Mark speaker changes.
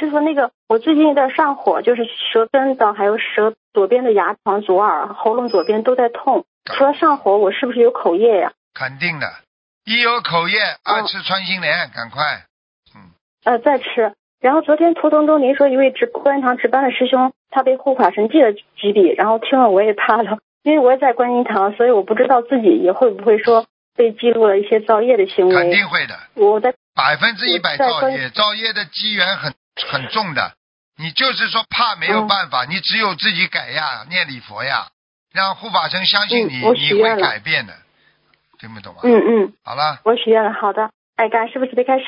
Speaker 1: 师傅，那个我最近有点上火，就是舌根的，还有舌左边的牙床、左耳、喉咙左边都在痛。除了上火，我是不是有口业呀？
Speaker 2: 肯定的，一有口业，二吃穿心莲，赶快。嗯，
Speaker 1: 呃，再吃。然后昨天途中中您说一位值观音堂值班的师兄，他被护法神记了几笔，然后听了我也怕了，因为我也在观音堂，所以我不知道自己也会不会说被记录了一些造业的行为。
Speaker 2: 肯定会的。
Speaker 1: 我在
Speaker 2: 百分之一百造业，造业的机缘很很重的。你就是说怕没有办法，你只有自己改呀，念礼佛呀，让护法神相信你，你会改变的。听不懂啊？
Speaker 1: 嗯嗯。
Speaker 2: 好了。
Speaker 1: 我许愿了，好的。哎，感恩师傅慈悲开始。